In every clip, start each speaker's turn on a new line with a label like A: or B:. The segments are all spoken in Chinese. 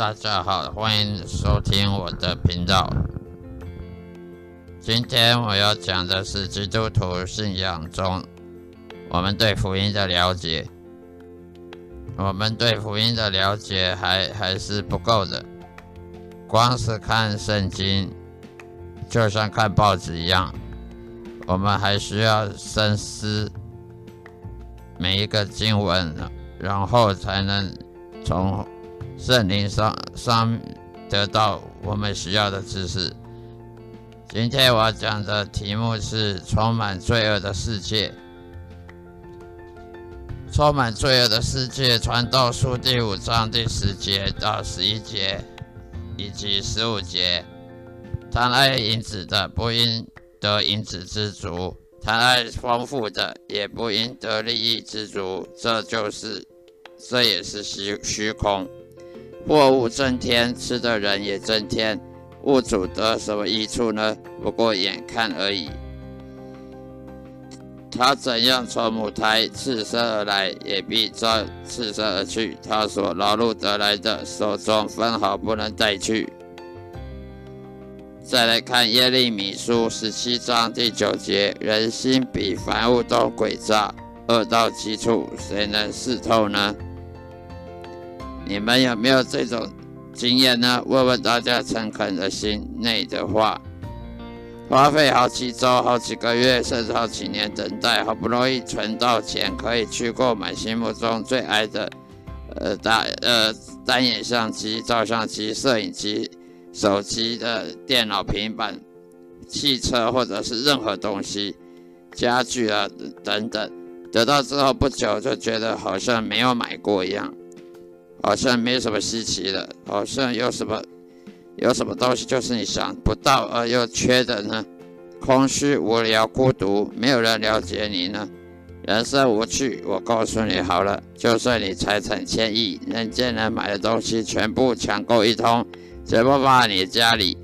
A: 大家好，欢迎收听我的频道。今天我要讲的是基督徒信仰中我们对福音的了解。我们对福音的了解还还是不够的，光是看圣经，就像看报纸一样，我们还需要深思每一个经文，然后才能从。圣灵上上得到我们需要的知识。今天我讲的题目是充满罪恶的世界。充满罪恶的世界，传道书第五章第十节到十一节，以及十五节。贪爱银子的，不应得银子知足；贪爱丰富的，也不因得利益知足。这就是，这也是虚虚空。货物增添，吃的人也增添，物主得什么益处呢？不过眼看而已。他怎样从母胎赤身而来，也必照赤身而去。他所劳碌得来的，手中分毫不能带去。再来看耶利米书十七章第九节：人心比凡物都诡诈，恶到极处，谁能识透呢？你们有没有这种经验呢？问问大家诚恳的心内的话，花费好几周、好几个月，甚至好几年等待，好不容易存到钱，可以去购买心目中最爱的，呃，大呃单眼相机、照相机、摄影机、手机的电脑、平板、汽车，或者是任何东西、家具啊等等，得到之后不久就觉得好像没有买过一样。好像没什么稀奇的，好像有什么有什么东西就是你想不到而又缺的呢？空虚、无聊、孤独，没有人了解你呢。人生无趣，我告诉你好了，就算你财产千亿，人间能买的东西全部抢购一通，全部放你家里，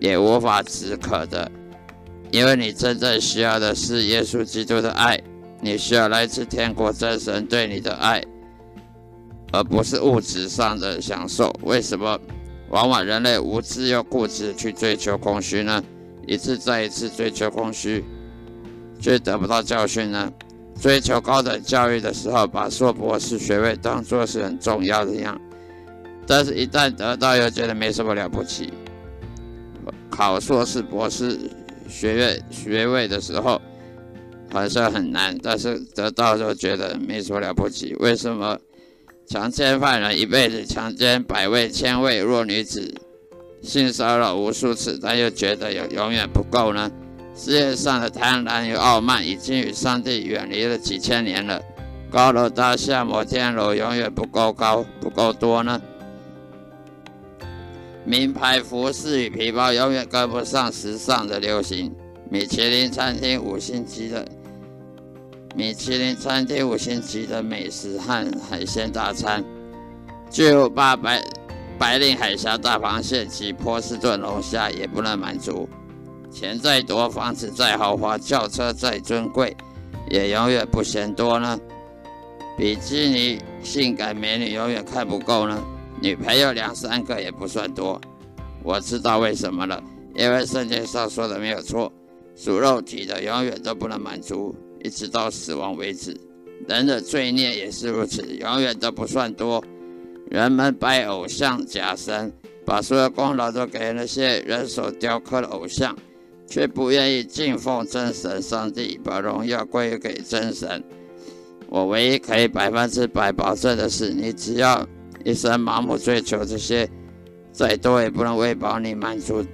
A: 也无法止渴的，因为你真正需要的是耶稣基督的爱，你需要来自天国真神对你的爱。而不是物质上的享受。为什么往往人类无知又固执去追求空虚呢？一次再一次追求空虚，却得不到教训呢？追求高等教育的时候，把硕博士学位当作是很重要的样，但是一旦得到又觉得没什么了不起。考硕士、博士学位学位的时候，好像很难，但是得到就觉得没什么了不起。为什么？强奸犯人一辈子强奸百位、千位弱女子，性骚扰无数次，但又觉得有永远不够呢？世界上的贪婪与傲慢已经与上帝远离了几千年了。高楼大厦、摩天楼永远不够高、不够多呢？名牌服饰与皮包永远跟不上时尚的流行。米其林餐厅五星级的。米其林餐厅五星级的美食和海鲜大餐，巨无霸白白令海峡大螃蟹及波士顿龙虾也不能满足。钱再多，房子再豪华，轿车再尊贵，也永远不嫌多呢。比基尼性感美女永远看不够呢。女朋友两三个也不算多。我知道为什么了，因为圣经上说的没有错，属肉体的永远都不能满足。一直到死亡为止，人的罪孽也是如此，永远都不算多。人们拜偶像、假神，把所有功劳都给那些人手雕刻的偶像，却不愿意敬奉真神上帝，把荣耀归于给真神。我唯一可以百分之百保证的是，你只要一生盲目追求这些，再多也不能喂饱你，满足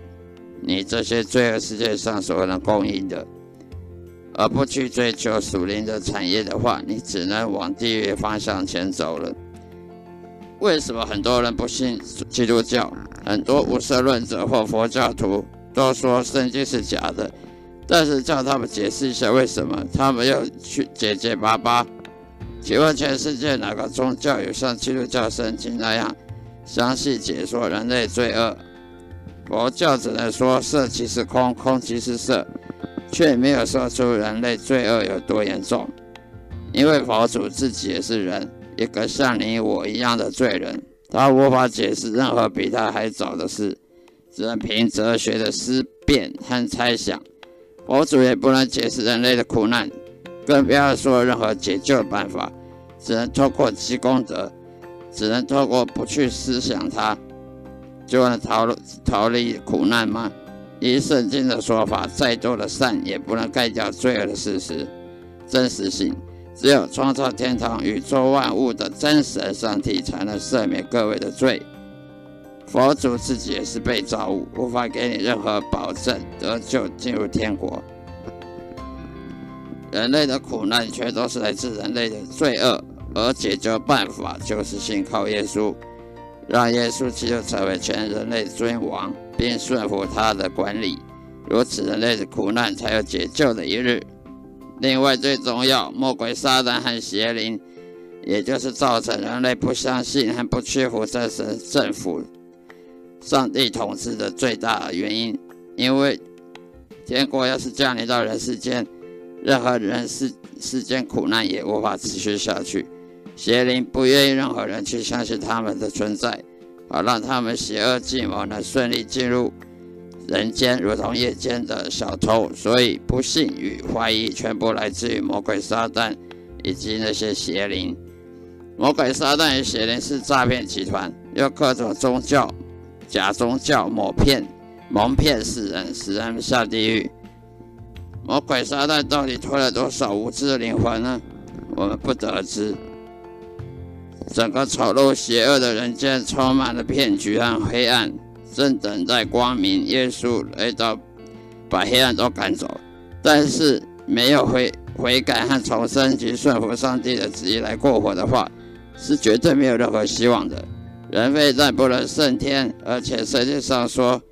A: 你这些罪恶世界上所能供应的。而不去追求属灵的产业的话，你只能往地狱方向前走了。为什么很多人不信基督教？很多无神论者或佛教徒都说圣经是假的，但是叫他们解释一下为什么，他们又去结结巴巴。请问全世界哪个宗教有像基督教圣经那样详细解说人类罪恶？佛教只能说色即是空，空即是色。却没有说出人类罪恶有多严重，因为佛祖自己也是人，一个像你我一样的罪人，他无法解释任何比他还早的事，只能凭哲学的思辨和猜想。佛祖也不能解释人类的苦难，更不要说任何解救的办法，只能透过积功德，只能透过不去思想它，就能逃逃离苦难吗？以圣经的说法，再多的善也不能盖掉罪恶的事实、真实性。只有创造天堂、宇宙万物的真神上帝，才能赦免各位的罪。佛祖自己也是被造物，无法给你任何保证得救进入天国。人类的苦难全都是来自人类的罪恶，而解决办法就是信靠耶稣，让耶稣基督成为全人类尊王，并顺服他的管理。如此，人类的苦难才有解救的一日。另外，最重要，魔鬼撒旦和邪灵，也就是造成人类不相信和不屈服这神政府、上帝统治的最大原因。因为天国要是降临到人世间，任何人世世间苦难也无法持续下去。邪灵不愿意任何人去相信他们的存在，好让他们邪恶计谋能顺利进入。人间如同夜间的小偷，所以不信与怀疑全部来自于魔鬼撒旦以及那些邪灵。魔鬼撒旦与邪灵是诈骗集团，用各种宗教、假宗教抹骗、蒙骗世人，使人下地狱。魔鬼撒旦到底偷了多少无知的灵魂呢？我们不得而知。整个丑陋邪恶的人间充满了骗局和黑暗。正等待光明，耶稣来到，把黑暗都赶走。但是没有悔悔改和重生及顺服上帝的旨意来过活的话，是绝对没有任何希望的。人非但不能胜天，而且圣经上说，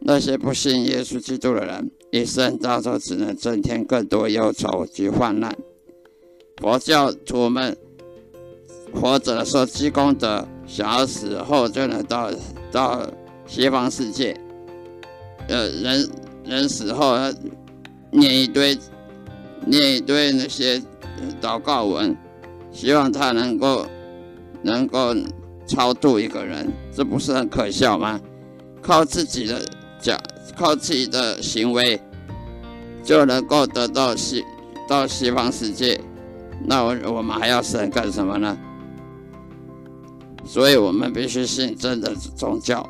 A: 那些不信耶稣基督的人，一生当中只能增添更多忧愁及患难。佛教徒们活着的时候积功德，想要死后就能到到。西方世界，呃，人人死后要念一堆，念一堆那些祷告文，希望他能够能够超度一个人，这不是很可笑吗？靠自己的讲，靠自己的行为就能够得到西到西方世界，那我我们还要神干什么呢？所以我们必须信真的宗教。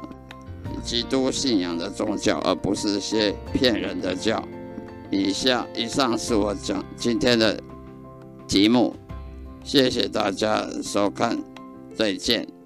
A: 基督信仰的宗教，而不是些骗人的教。以下以上是我讲今天的题目，谢谢大家收看，再见。